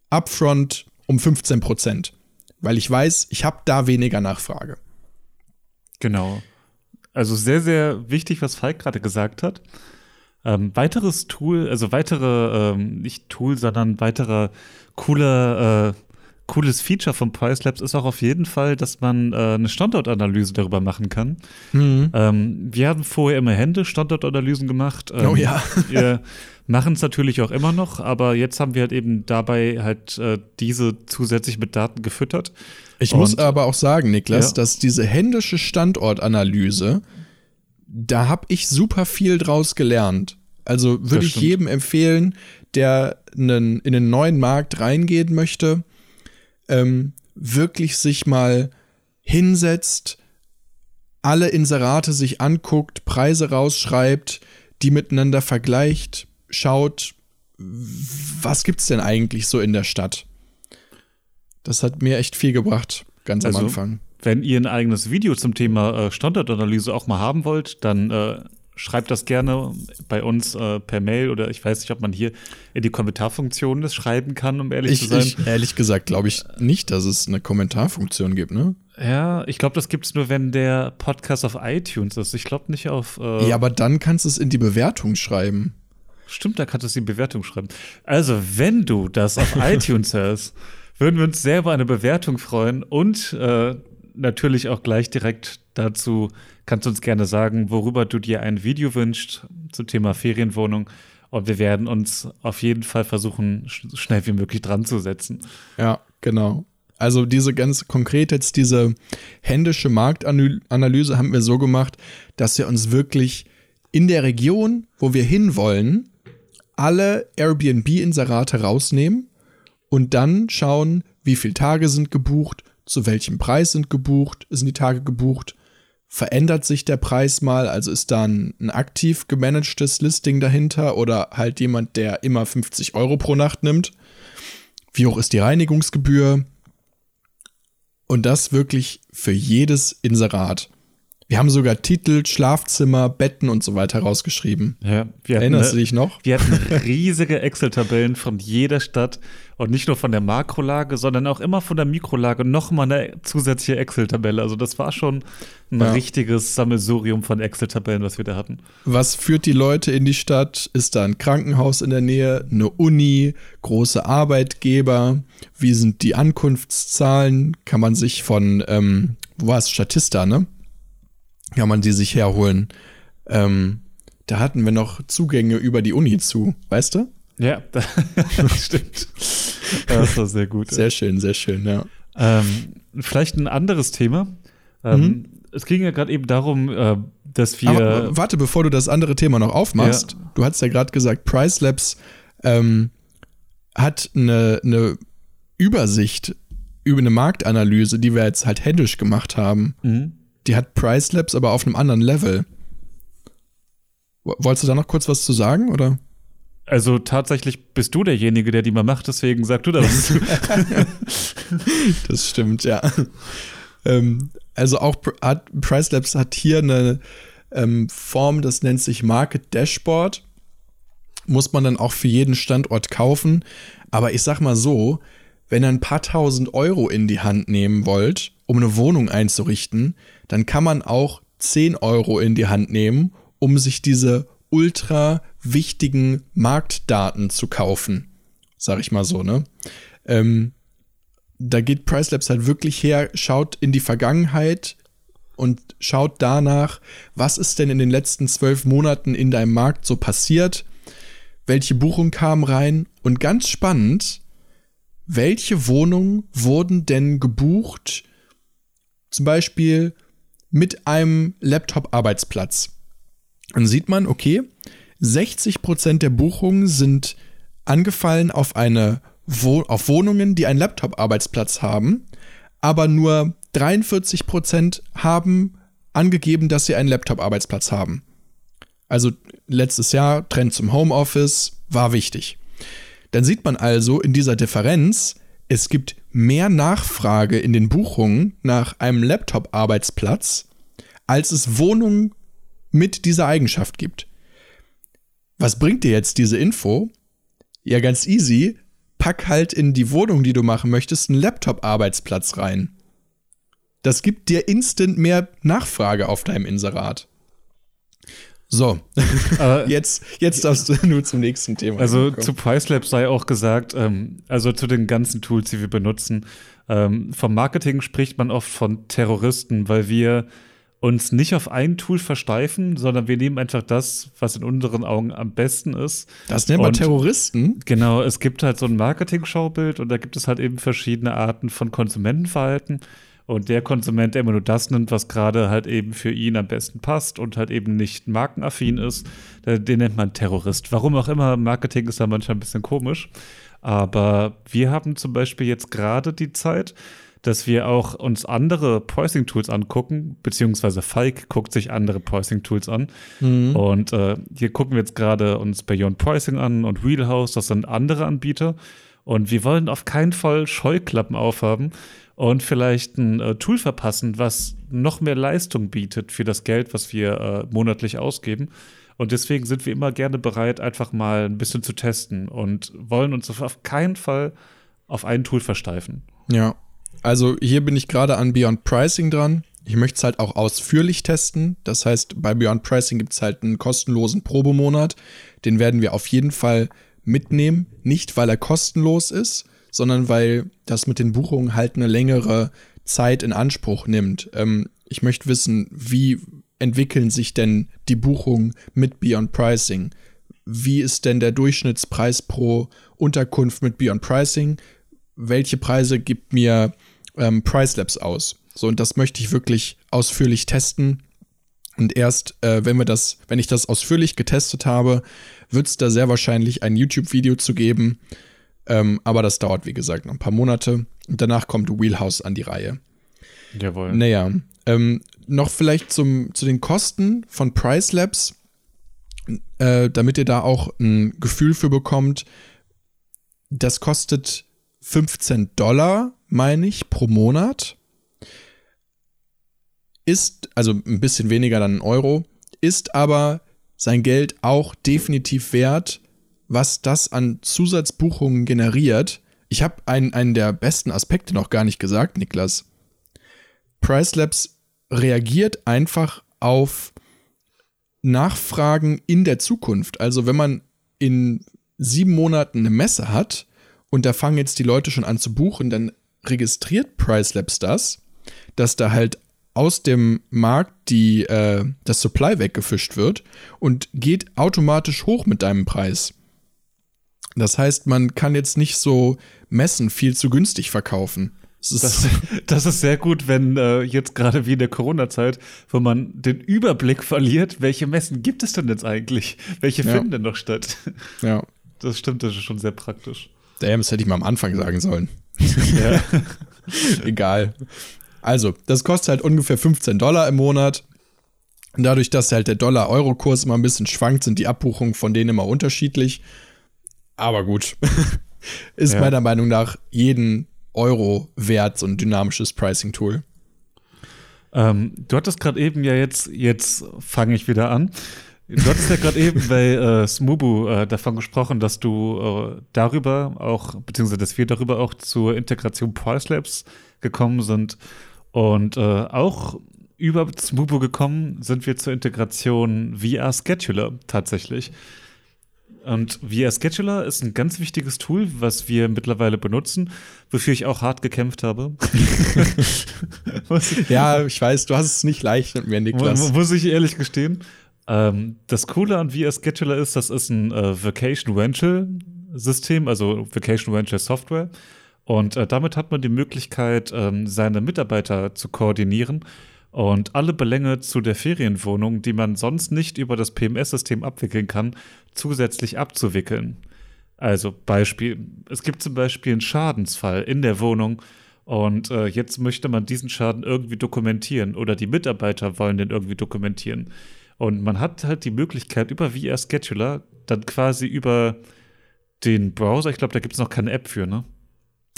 upfront um 15 Prozent, weil ich weiß, ich habe da weniger Nachfrage. Genau. Also sehr, sehr wichtig, was Falk gerade gesagt hat. Ähm, weiteres Tool, also weitere, ähm, nicht Tool, sondern weiterer cooler, äh, cooles Feature von PriceLabs ist auch auf jeden Fall, dass man äh, eine Standortanalyse darüber machen kann. Mhm. Ähm, wir haben vorher immer Hände Standortanalysen gemacht. Ähm, oh ja. wir machen es natürlich auch immer noch, aber jetzt haben wir halt eben dabei halt äh, diese zusätzlich mit Daten gefüttert. Ich Und, muss aber auch sagen, Niklas, ja. dass diese händische Standortanalyse, da habe ich super viel draus gelernt. Also würde ich jedem empfehlen, der einen, in einen neuen Markt reingehen möchte, ähm, wirklich sich mal hinsetzt, alle Inserate sich anguckt, Preise rausschreibt, die miteinander vergleicht, schaut, was gibt's denn eigentlich so in der Stadt? Das hat mir echt viel gebracht, ganz also, am Anfang. Wenn ihr ein eigenes Video zum Thema äh, Standortanalyse auch mal haben wollt, dann äh, schreibt das gerne bei uns äh, per Mail oder ich weiß nicht, ob man hier in die Kommentarfunktion das schreiben kann, um ehrlich ich, zu sein. Ich, ehrlich gesagt glaube ich nicht, dass es eine Kommentarfunktion gibt, ne? Ja, ich glaube, das gibt es nur, wenn der Podcast auf iTunes ist. Ich glaube nicht auf. Äh ja, aber dann kannst du es in die Bewertung schreiben. Stimmt, da kannst du es in die Bewertung schreiben. Also, wenn du das auf iTunes hörst, würden wir uns sehr über eine Bewertung freuen und äh, natürlich auch gleich direkt dazu kannst du uns gerne sagen, worüber du dir ein Video wünschst zum Thema Ferienwohnung. Und wir werden uns auf jeden Fall versuchen, so schnell wie möglich dran zu setzen. Ja, genau. Also diese ganz konkret jetzt diese händische Marktanalyse haben wir so gemacht, dass wir uns wirklich in der Region, wo wir hinwollen, alle Airbnb-Inserate rausnehmen und dann schauen, wie viele Tage sind gebucht, zu welchem Preis sind gebucht, sind die Tage gebucht, verändert sich der Preis mal, also ist da ein, ein aktiv gemanagtes Listing dahinter oder halt jemand, der immer 50 Euro pro Nacht nimmt. Wie hoch ist die Reinigungsgebühr? Und das wirklich für jedes Inserat. Wir haben sogar Titel, Schlafzimmer, Betten und so weiter rausgeschrieben. Ja, Erinnerst du dich noch? Wir hatten riesige Excel-Tabellen von jeder Stadt und nicht nur von der Makrolage, sondern auch immer von der Mikrolage nochmal eine zusätzliche Excel-Tabelle. Also das war schon ein ja. richtiges Sammelsurium von Excel-Tabellen, was wir da hatten. Was führt die Leute in die Stadt? Ist da ein Krankenhaus in der Nähe, eine Uni, große Arbeitgeber? Wie sind die Ankunftszahlen? Kann man sich von, ähm, wo war es, Statista, ne? Kann man die sich herholen. Ähm, da hatten wir noch Zugänge über die Uni zu, weißt du? Ja, das stimmt. Das war sehr gut. Sehr schön, sehr schön, ja. Ähm, vielleicht ein anderes Thema. Ähm, mhm. Es ging ja gerade eben darum, äh, dass wir. Aber, warte, bevor du das andere Thema noch aufmachst. Ja. Du hast ja gerade gesagt, Price Labs ähm, hat eine, eine Übersicht über eine Marktanalyse, die wir jetzt halt händisch gemacht haben. Mhm. Die hat Price Labs aber auf einem anderen Level. Wolltest du da noch kurz was zu sagen, oder? Also tatsächlich bist du derjenige, der die mal macht, deswegen sag du das. das stimmt, ja. Ähm, also auch hat, Price Labs hat hier eine ähm, Form, das nennt sich Market Dashboard. Muss man dann auch für jeden Standort kaufen. Aber ich sag mal so, wenn ihr ein paar tausend Euro in die Hand nehmen wollt, um eine Wohnung einzurichten, dann kann man auch 10 Euro in die Hand nehmen, um sich diese ultra wichtigen Marktdaten zu kaufen. Sag ich mal so, ne? Ähm, da geht PriceLabs halt wirklich her, schaut in die Vergangenheit und schaut danach, was ist denn in den letzten zwölf Monaten in deinem Markt so passiert, welche Buchungen kamen rein und ganz spannend, welche Wohnungen wurden denn gebucht, zum Beispiel mit einem Laptop-Arbeitsplatz. Dann sieht man, okay, 60% der Buchungen sind angefallen auf eine Wo auf Wohnungen, die einen Laptop-Arbeitsplatz haben, aber nur 43% haben angegeben, dass sie einen Laptop-Arbeitsplatz haben. Also letztes Jahr Trend zum Homeoffice war wichtig. Dann sieht man also in dieser Differenz, es gibt mehr Nachfrage in den Buchungen nach einem Laptop-Arbeitsplatz, als es Wohnungen mit dieser Eigenschaft gibt. Was bringt dir jetzt diese Info? Ja, ganz easy. Pack halt in die Wohnung, die du machen möchtest, einen Laptop-Arbeitsplatz rein. Das gibt dir instant mehr Nachfrage auf deinem Inserat. So, jetzt, jetzt darfst du nur zum nächsten Thema. Also zu PriceLab sei auch gesagt, ähm, also zu den ganzen Tools, die wir benutzen. Ähm, vom Marketing spricht man oft von Terroristen, weil wir uns nicht auf ein Tool versteifen, sondern wir nehmen einfach das, was in unseren Augen am besten ist. Das nennt man Terroristen? Genau, es gibt halt so ein Marketing-Schaubild und da gibt es halt eben verschiedene Arten von Konsumentenverhalten. Und der Konsument, der immer nur das nimmt, was gerade halt eben für ihn am besten passt und halt eben nicht markenaffin ist, den nennt man Terrorist. Warum auch immer, Marketing ist da manchmal ein bisschen komisch. Aber wir haben zum Beispiel jetzt gerade die Zeit, dass wir auch uns andere Pricing-Tools angucken, beziehungsweise Falk guckt sich andere Pricing-Tools an. Mhm. Und äh, hier gucken wir jetzt gerade uns Beyond Pricing an und Wheelhouse, das sind andere Anbieter. Und wir wollen auf keinen Fall Scheuklappen aufhaben und vielleicht ein äh, Tool verpassen, was noch mehr Leistung bietet für das Geld, was wir äh, monatlich ausgeben. Und deswegen sind wir immer gerne bereit, einfach mal ein bisschen zu testen und wollen uns auf keinen Fall auf ein Tool versteifen. Ja, also hier bin ich gerade an Beyond Pricing dran. Ich möchte es halt auch ausführlich testen. Das heißt, bei Beyond Pricing gibt es halt einen kostenlosen Probemonat. Den werden wir auf jeden Fall mitnehmen. Nicht, weil er kostenlos ist, sondern weil das mit den Buchungen halt eine längere Zeit in Anspruch nimmt. Ähm, ich möchte wissen, wie entwickeln sich denn die Buchungen mit Beyond Pricing? Wie ist denn der Durchschnittspreis pro Unterkunft mit Beyond Pricing? Welche Preise gibt mir ähm, Price Labs aus? So, und das möchte ich wirklich ausführlich testen. Und erst, äh, wenn wir das, wenn ich das ausführlich getestet habe, wird es da sehr wahrscheinlich ein YouTube-Video zu geben, ähm, aber das dauert, wie gesagt, noch ein paar Monate. Und danach kommt Wheelhouse an die Reihe. Jawohl. Naja, ähm, noch vielleicht zum, zu den Kosten von Price Labs, äh, damit ihr da auch ein Gefühl für bekommt. Das kostet 15 Dollar, meine ich, pro Monat. Ist, also ein bisschen weniger dann ein Euro, ist aber sein Geld auch definitiv wert, was das an Zusatzbuchungen generiert. Ich habe einen, einen der besten Aspekte noch gar nicht gesagt, Niklas. Pricelabs reagiert einfach auf Nachfragen in der Zukunft. Also wenn man in sieben Monaten eine Messe hat und da fangen jetzt die Leute schon an zu buchen, dann registriert Pricelabs das, dass da halt aus dem Markt die, äh, das Supply weggefischt wird und geht automatisch hoch mit deinem Preis. Das heißt, man kann jetzt nicht so Messen viel zu günstig verkaufen. Das ist, das, das ist sehr gut, wenn äh, jetzt gerade wie in der Corona-Zeit, wo man den Überblick verliert, welche Messen gibt es denn jetzt eigentlich? Welche ja. finden denn noch statt? Ja. Das stimmt, das ist schon sehr praktisch. Damn, das hätte ich mal am Anfang sagen sollen. Ja. Egal. Also, das kostet halt ungefähr 15 Dollar im Monat. Und dadurch, dass halt der Dollar-Euro-Kurs immer ein bisschen schwankt, sind die Abbuchungen von denen immer unterschiedlich. Aber gut. ist ja. meiner Meinung nach jeden Euro wert, so ein dynamisches Pricing-Tool. Ähm, du hattest gerade eben ja jetzt, jetzt fange ich wieder an. Du hattest ja gerade eben bei äh, Smubu äh, davon gesprochen, dass du äh, darüber auch, beziehungsweise dass wir darüber auch zur Integration Price Labs gekommen sind. Und äh, auch über Smubu gekommen sind wir zur Integration VR Scheduler tatsächlich. Und VR Scheduler ist ein ganz wichtiges Tool, was wir mittlerweile benutzen, wofür ich auch hart gekämpft habe. ja, ich weiß, du hast es nicht leicht mit mir, Niklas. Muss ich ehrlich gestehen. Ähm, das Coole an VR Scheduler ist, das ist ein äh, Vacation Rental System, also Vacation Rental Software. Und äh, damit hat man die Möglichkeit, ähm, seine Mitarbeiter zu koordinieren und alle Belänge zu der Ferienwohnung, die man sonst nicht über das PMS-System abwickeln kann, zusätzlich abzuwickeln. Also Beispiel, es gibt zum Beispiel einen Schadensfall in der Wohnung und äh, jetzt möchte man diesen Schaden irgendwie dokumentieren oder die Mitarbeiter wollen den irgendwie dokumentieren. Und man hat halt die Möglichkeit, über VR Scheduler dann quasi über den Browser, ich glaube, da gibt es noch keine App für, ne?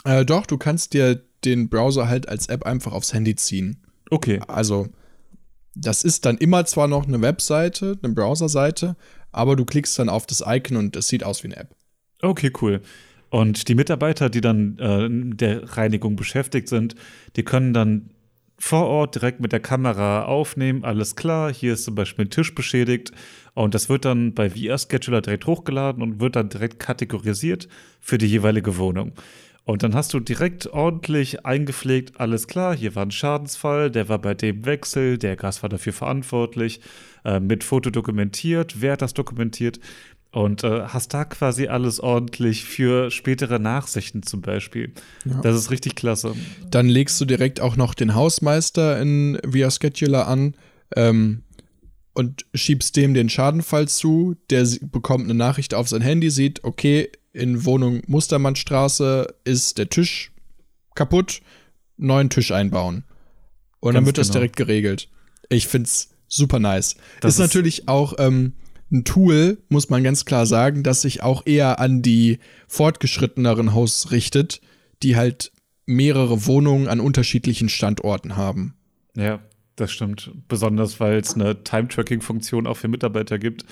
Äh, doch, du kannst dir den Browser halt als App einfach aufs Handy ziehen. Okay. Also, das ist dann immer zwar noch eine Webseite, eine Browserseite, aber du klickst dann auf das Icon und es sieht aus wie eine App. Okay, cool. Und die Mitarbeiter, die dann äh, der Reinigung beschäftigt sind, die können dann vor Ort direkt mit der Kamera aufnehmen, alles klar, hier ist zum Beispiel ein Tisch beschädigt und das wird dann bei VR Scheduler direkt hochgeladen und wird dann direkt kategorisiert für die jeweilige Wohnung. Und dann hast du direkt ordentlich eingepflegt, alles klar, hier war ein Schadensfall, der war bei dem Wechsel, der Gast war dafür verantwortlich, äh, mit Foto dokumentiert, wer hat das dokumentiert und äh, hast da quasi alles ordentlich für spätere Nachsichten zum Beispiel. Ja. Das ist richtig klasse. Dann legst du direkt auch noch den Hausmeister in Via Scheduler an ähm, und schiebst dem den Schadenfall zu. Der bekommt eine Nachricht auf sein Handy, sieht, okay, in Wohnung Mustermannstraße ist der Tisch kaputt, neuen Tisch einbauen. Und Ganz dann wird genau. das direkt geregelt. Ich find's super nice. Das ist, ist natürlich auch ähm, ein Tool, muss man ganz klar sagen, das sich auch eher an die fortgeschritteneren Haus richtet, die halt mehrere Wohnungen an unterschiedlichen Standorten haben. Ja, das stimmt. Besonders, weil es eine Time-Tracking-Funktion auch für Mitarbeiter gibt,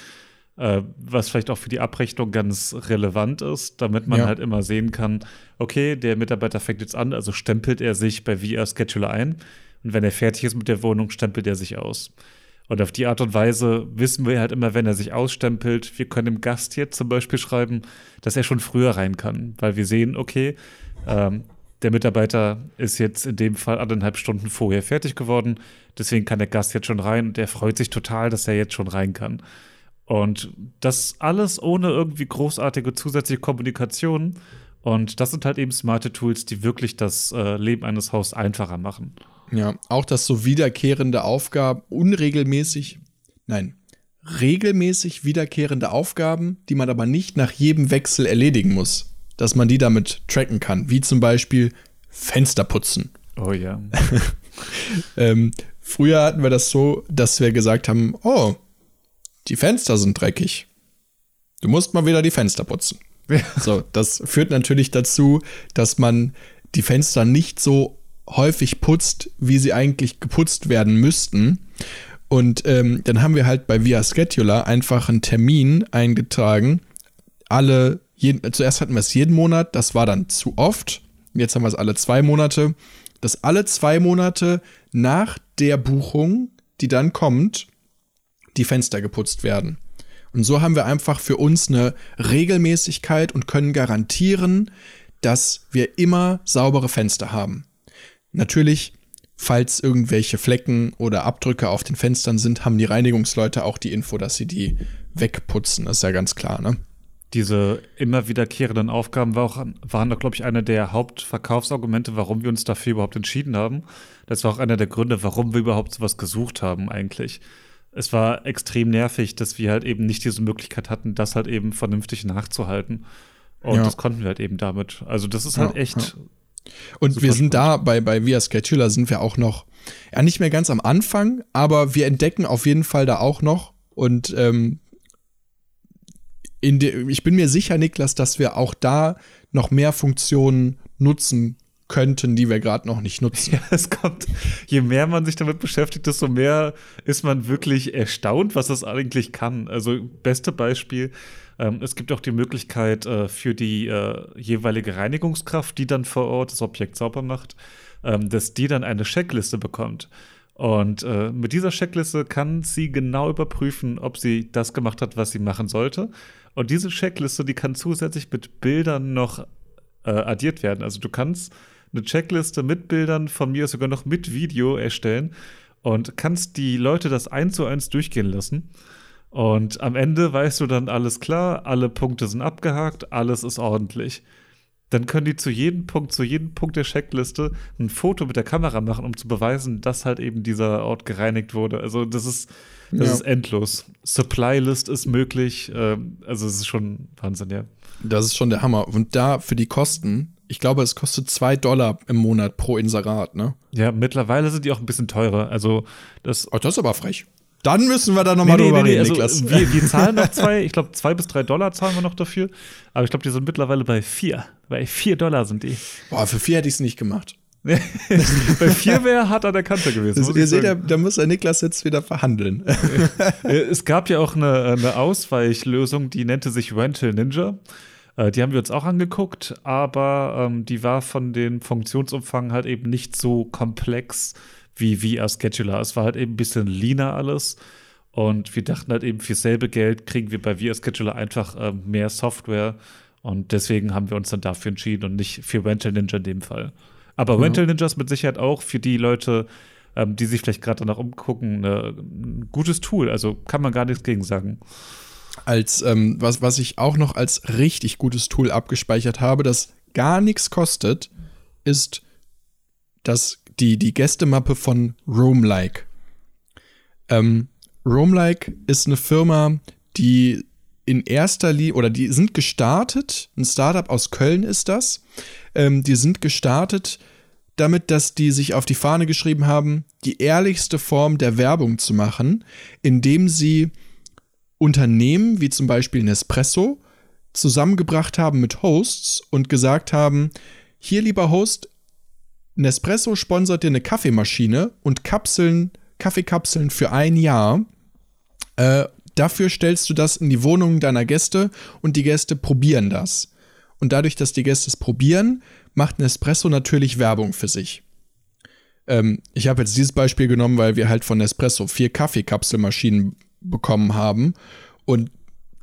äh, was vielleicht auch für die Abrechnung ganz relevant ist, damit man ja. halt immer sehen kann, okay, der Mitarbeiter fängt jetzt an, also stempelt er sich bei VR Scheduler ein und wenn er fertig ist mit der Wohnung, stempelt er sich aus. Und auf die Art und Weise wissen wir halt immer, wenn er sich ausstempelt, wir können dem Gast hier zum Beispiel schreiben, dass er schon früher rein kann, weil wir sehen, okay, ähm, der Mitarbeiter ist jetzt in dem Fall anderthalb Stunden vorher fertig geworden, deswegen kann der Gast jetzt schon rein und er freut sich total, dass er jetzt schon rein kann. Und das alles ohne irgendwie großartige zusätzliche Kommunikation. Und das sind halt eben smarte Tools, die wirklich das äh, Leben eines Hauses einfacher machen. Ja, auch dass so wiederkehrende Aufgaben unregelmäßig, nein, regelmäßig wiederkehrende Aufgaben, die man aber nicht nach jedem Wechsel erledigen muss, dass man die damit tracken kann, wie zum Beispiel Fenster putzen. Oh ja. ähm, früher hatten wir das so, dass wir gesagt haben, oh, die Fenster sind dreckig. Du musst mal wieder die Fenster putzen. Ja. So, das führt natürlich dazu, dass man die Fenster nicht so häufig putzt, wie sie eigentlich geputzt werden müssten. Und ähm, dann haben wir halt bei Via Scheduler einfach einen Termin eingetragen. Alle, jeden, zuerst hatten wir es jeden Monat, das war dann zu oft. Jetzt haben wir es alle zwei Monate. Dass alle zwei Monate nach der Buchung, die dann kommt, die Fenster geputzt werden. Und so haben wir einfach für uns eine Regelmäßigkeit und können garantieren, dass wir immer saubere Fenster haben. Natürlich, falls irgendwelche Flecken oder Abdrücke auf den Fenstern sind, haben die Reinigungsleute auch die Info, dass sie die wegputzen. Das ist ja ganz klar, ne? Diese immer wiederkehrenden Aufgaben war auch, waren doch, glaube ich, einer der Hauptverkaufsargumente, warum wir uns dafür überhaupt entschieden haben. Das war auch einer der Gründe, warum wir überhaupt sowas gesucht haben, eigentlich. Es war extrem nervig, dass wir halt eben nicht diese Möglichkeit hatten, das halt eben vernünftig nachzuhalten. Und ja. das konnten wir halt eben damit. Also, das ist halt ja, echt ja. Und wir sind da bei, bei Via Scheduler sind wir auch noch, ja, nicht mehr ganz am Anfang, aber wir entdecken auf jeden Fall da auch noch. Und ähm, ich bin mir sicher, Niklas, dass wir auch da noch mehr Funktionen nutzen könnten, die wir gerade noch nicht nutzen. Ja, es kommt, je mehr man sich damit beschäftigt, desto mehr ist man wirklich erstaunt, was das eigentlich kann. Also, beste Beispiel, ähm, es gibt auch die Möglichkeit äh, für die äh, jeweilige Reinigungskraft, die dann vor Ort das Objekt sauber macht, ähm, dass die dann eine Checkliste bekommt. Und äh, mit dieser Checkliste kann sie genau überprüfen, ob sie das gemacht hat, was sie machen sollte. Und diese Checkliste, die kann zusätzlich mit Bildern noch äh, addiert werden. Also du kannst eine Checkliste mit Bildern von mir sogar noch mit Video erstellen und kannst die Leute das eins zu eins durchgehen lassen. Und am Ende weißt du dann alles klar, alle Punkte sind abgehakt, alles ist ordentlich. Dann können die zu jedem Punkt, zu jedem Punkt der Checkliste ein Foto mit der Kamera machen, um zu beweisen, dass halt eben dieser Ort gereinigt wurde. Also das ist, das ja. ist endlos. Supply List ist möglich. Ähm, also es ist schon Wahnsinn, ja. Das ist schon der Hammer. Und da für die Kosten, ich glaube, es kostet zwei Dollar im Monat pro Inserat, ne? Ja, mittlerweile sind die auch ein bisschen teurer. Also das. Oh, das ist aber frech. Dann müssen wir da nochmal nee, drüber nee, nee, reden, also, wir, wir, zahlen noch zwei, ich glaube, zwei bis drei Dollar zahlen wir noch dafür. Aber ich glaube, die sind mittlerweile bei vier. Bei vier Dollar sind die. Boah, für vier hätte ich es nicht gemacht. bei vier wäre hart an der Kante gewesen. Das, ihr seht ja, da muss der Niklas jetzt wieder verhandeln. es gab ja auch eine, eine Ausweichlösung, die nannte sich Rental Ninja. Äh, die haben wir uns auch angeguckt, aber ähm, die war von den Funktionsumfang halt eben nicht so komplex wie VR Scheduler. Es war halt eben ein bisschen leaner alles. Und wir dachten halt eben, für selbe Geld kriegen wir bei VR Scheduler einfach äh, mehr Software. Und deswegen haben wir uns dann dafür entschieden und nicht für Rental Ninja in dem Fall. Aber mhm. Rental Ninja ist mit Sicherheit auch für die Leute, ähm, die sich vielleicht gerade danach umgucken, ne, ein gutes Tool. Also kann man gar nichts gegen sagen als ähm, was, was ich auch noch als richtig gutes Tool abgespeichert habe, das gar nichts kostet, ist das, die, die Gästemappe von Roamlike. Ähm, Roamlike ist eine Firma, die in erster Linie, oder die sind gestartet, ein Startup aus Köln ist das, ähm, die sind gestartet damit, dass die sich auf die Fahne geschrieben haben, die ehrlichste Form der Werbung zu machen, indem sie Unternehmen wie zum Beispiel Nespresso zusammengebracht haben mit Hosts und gesagt haben, hier lieber Host, Nespresso sponsert dir eine Kaffeemaschine und Kapseln, Kaffeekapseln für ein Jahr. Äh, dafür stellst du das in die Wohnungen deiner Gäste und die Gäste probieren das. Und dadurch, dass die Gäste es probieren, macht Nespresso natürlich Werbung für sich. Ähm, ich habe jetzt dieses Beispiel genommen, weil wir halt von Nespresso vier Kaffeekapselmaschinen bekommen haben und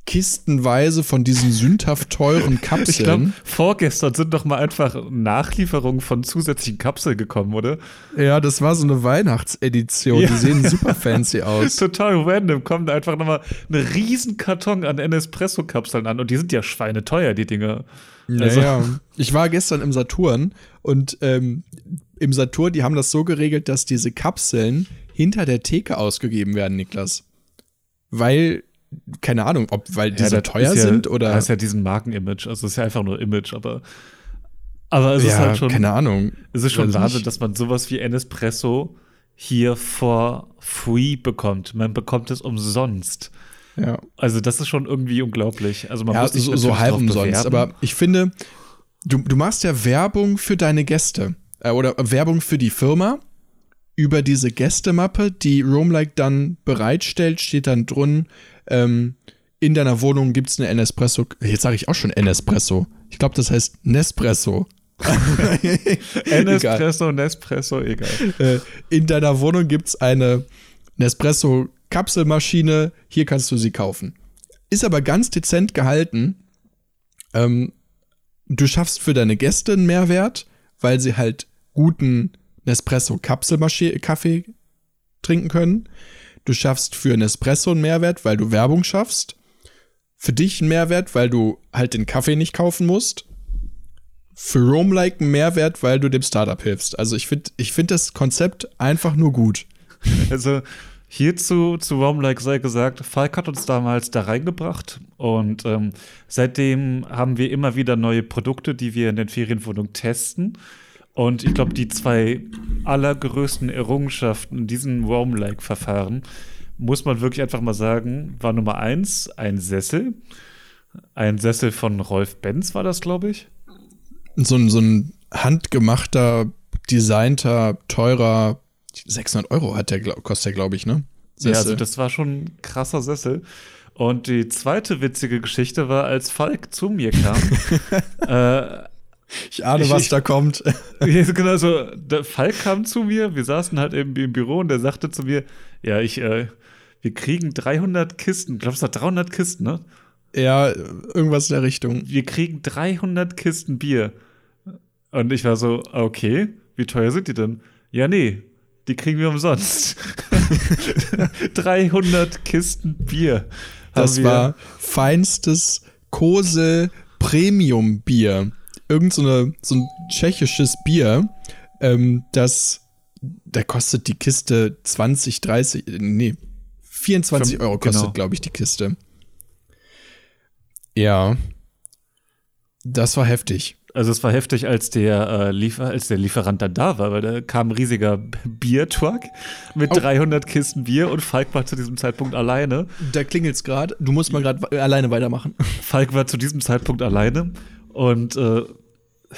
kistenweise von diesen sündhaft teuren Kapseln. Ich glaube, vorgestern sind doch mal einfach Nachlieferungen von zusätzlichen Kapseln gekommen, oder? Ja, das war so eine Weihnachtsedition. Ja. Die sehen super fancy aus. Total random. Kommt einfach nochmal ein riesen Karton an Nespresso-Kapseln an. Und die sind ja schweineteuer, die Dinger. Naja. Also. Ich war gestern im Saturn und ähm, im Saturn, die haben das so geregelt, dass diese Kapseln hinter der Theke ausgegeben werden, Niklas weil keine Ahnung, ob weil die ja, so teuer ja, sind oder. Das ist ja diesen Markenimage. Also es ist ja einfach nur Image, aber. Aber es ja, ist halt schon. Keine Ahnung. Es ist schon Wahnsinn, dass man sowas wie Nespresso hier for free bekommt. Man bekommt es umsonst. Ja. Also das ist schon irgendwie unglaublich. Also man ja, muss so, so halb umsonst. Aber ich finde, du, du machst ja Werbung für deine Gäste äh, oder Werbung für die Firma über diese Gästemappe, die Roamlike dann bereitstellt, steht dann drin, ähm, in deiner Wohnung gibt es eine Nespresso. Jetzt sage ich auch schon Nespresso. Ich glaube, das heißt Nespresso. Nespresso, Nespresso, egal. Äh, in deiner Wohnung gibt es eine Nespresso-Kapselmaschine. Hier kannst du sie kaufen. Ist aber ganz dezent gehalten. Ähm, du schaffst für deine Gäste einen Mehrwert, weil sie halt guten Nespresso Kapselkaffee trinken können. Du schaffst für Nespresso einen Mehrwert, weil du Werbung schaffst. Für dich einen Mehrwert, weil du halt den Kaffee nicht kaufen musst. Für Roamlike einen Mehrwert, weil du dem Startup hilfst. Also ich finde ich find das Konzept einfach nur gut. Also hierzu zu Roamlike sei gesagt, Falk hat uns damals da reingebracht und ähm, seitdem haben wir immer wieder neue Produkte, die wir in den Ferienwohnungen testen. Und ich glaube, die zwei allergrößten Errungenschaften in diesem Roam-like-Verfahren, muss man wirklich einfach mal sagen, war Nummer eins ein Sessel. Ein Sessel von Rolf Benz war das, glaube ich. So ein, so ein handgemachter, designter, teurer 600 Euro hat der, kostet der, glaube ich, ne? Sessel. Ja, also das war schon ein krasser Sessel. Und die zweite witzige Geschichte war, als Falk zu mir kam, äh, ich ahne, ich, was ich, da kommt. genau so. Der Falk kam zu mir, wir saßen halt im, im Büro und der sagte zu mir, ja, ich, äh, wir kriegen 300 Kisten. Glaubst du, 300 Kisten, ne? Ja, irgendwas in der Richtung. Wir kriegen 300 Kisten Bier. Und ich war so, okay, wie teuer sind die denn? Ja, nee, die kriegen wir umsonst. 300 Kisten Bier. Das war feinstes Kose Premium Bier irgend so, eine, so ein tschechisches Bier, ähm, das, da kostet die Kiste 20, 30, nee, 24 Euro kostet, genau. glaube ich, die Kiste. Ja. Das war heftig. Also es war heftig, als der, äh, Liefer als der Lieferant dann da war, weil da kam ein riesiger Biertruck mit oh. 300 Kisten Bier und Falk war zu diesem Zeitpunkt alleine. Da klingelt's gerade. Du musst mal gerade alleine weitermachen. Falk war zu diesem Zeitpunkt alleine und äh,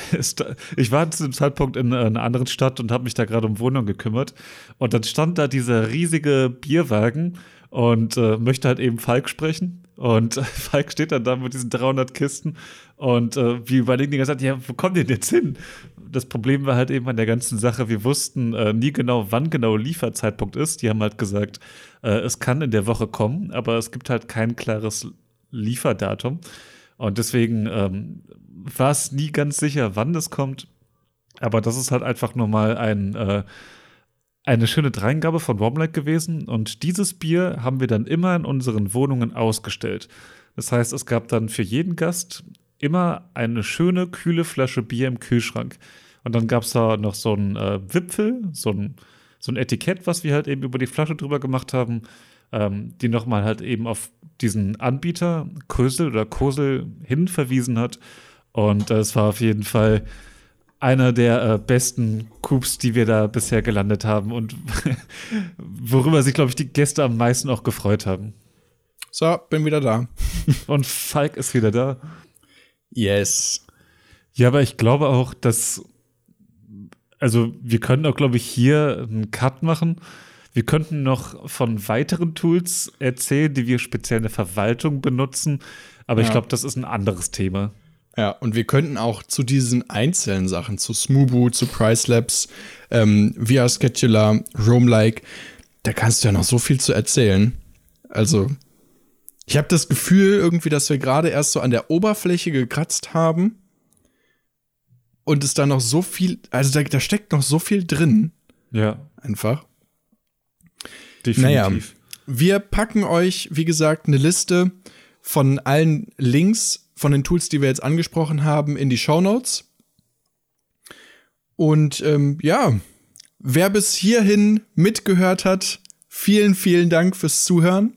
ich war zu dem Zeitpunkt in einer anderen Stadt und habe mich da gerade um Wohnung gekümmert. Und dann stand da dieser riesige Bierwagen und äh, möchte halt eben Falk sprechen. Und Falk steht dann da mit diesen 300 Kisten und äh, wir überlegen die ganze Zeit, ja, wo kommt denn jetzt hin? Das Problem war halt eben an der ganzen Sache, wir wussten äh, nie genau, wann genau Lieferzeitpunkt ist. Die haben halt gesagt, äh, es kann in der Woche kommen, aber es gibt halt kein klares Lieferdatum. Und deswegen ähm, war es nie ganz sicher, wann das kommt. Aber das ist halt einfach nur mal ein äh, eine schöne Dreingabe von Warmlight gewesen und dieses Bier haben wir dann immer in unseren Wohnungen ausgestellt. Das heißt, es gab dann für jeden Gast immer eine schöne, kühle Flasche Bier im Kühlschrank. Und dann gab es da noch so einen äh, Wipfel, so ein, so ein Etikett, was wir halt eben über die Flasche drüber gemacht haben, ähm, die nochmal halt eben auf diesen Anbieter, Kösel oder Kosel, hin verwiesen hat. Und äh, es war auf jeden Fall einer der äh, besten Coups, die wir da bisher gelandet haben und worüber sich, glaube ich, die Gäste am meisten auch gefreut haben. So, bin wieder da. und Falk ist wieder da. Yes. Ja, aber ich glaube auch, dass, also wir können auch, glaube ich, hier einen Cut machen. Wir könnten noch von weiteren Tools erzählen, die wir speziell in der Verwaltung benutzen. Aber ja. ich glaube, das ist ein anderes Thema. Ja, und wir könnten auch zu diesen einzelnen Sachen, zu Smoobu, zu Pricelabs, ähm, VR Scheduler, Roam-like, da kannst du ja noch so viel zu erzählen. Also, ich habe das Gefühl irgendwie, dass wir gerade erst so an der Oberfläche gekratzt haben und es da noch so viel, also da, da steckt noch so viel drin. Ja. Einfach. Definitiv. Naja, wir packen euch, wie gesagt, eine Liste von allen Links von den Tools, die wir jetzt angesprochen haben, in die Show Notes. Und ähm, ja, wer bis hierhin mitgehört hat, vielen, vielen Dank fürs Zuhören.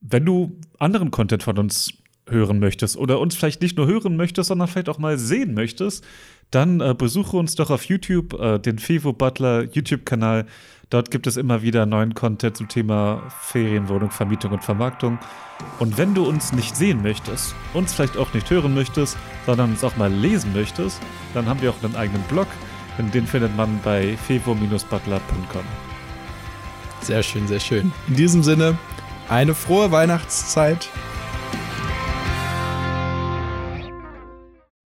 Wenn du anderen Content von uns hören möchtest oder uns vielleicht nicht nur hören möchtest, sondern vielleicht auch mal sehen möchtest, dann äh, besuche uns doch auf YouTube, äh, den Fevo Butler YouTube-Kanal. Dort gibt es immer wieder neuen Content zum Thema Ferienwohnung, Vermietung und Vermarktung. Und wenn du uns nicht sehen möchtest, uns vielleicht auch nicht hören möchtest, sondern uns auch mal lesen möchtest, dann haben wir auch einen eigenen Blog. Den findet man bei fevo-butler.com. Sehr schön, sehr schön. In diesem Sinne, eine frohe Weihnachtszeit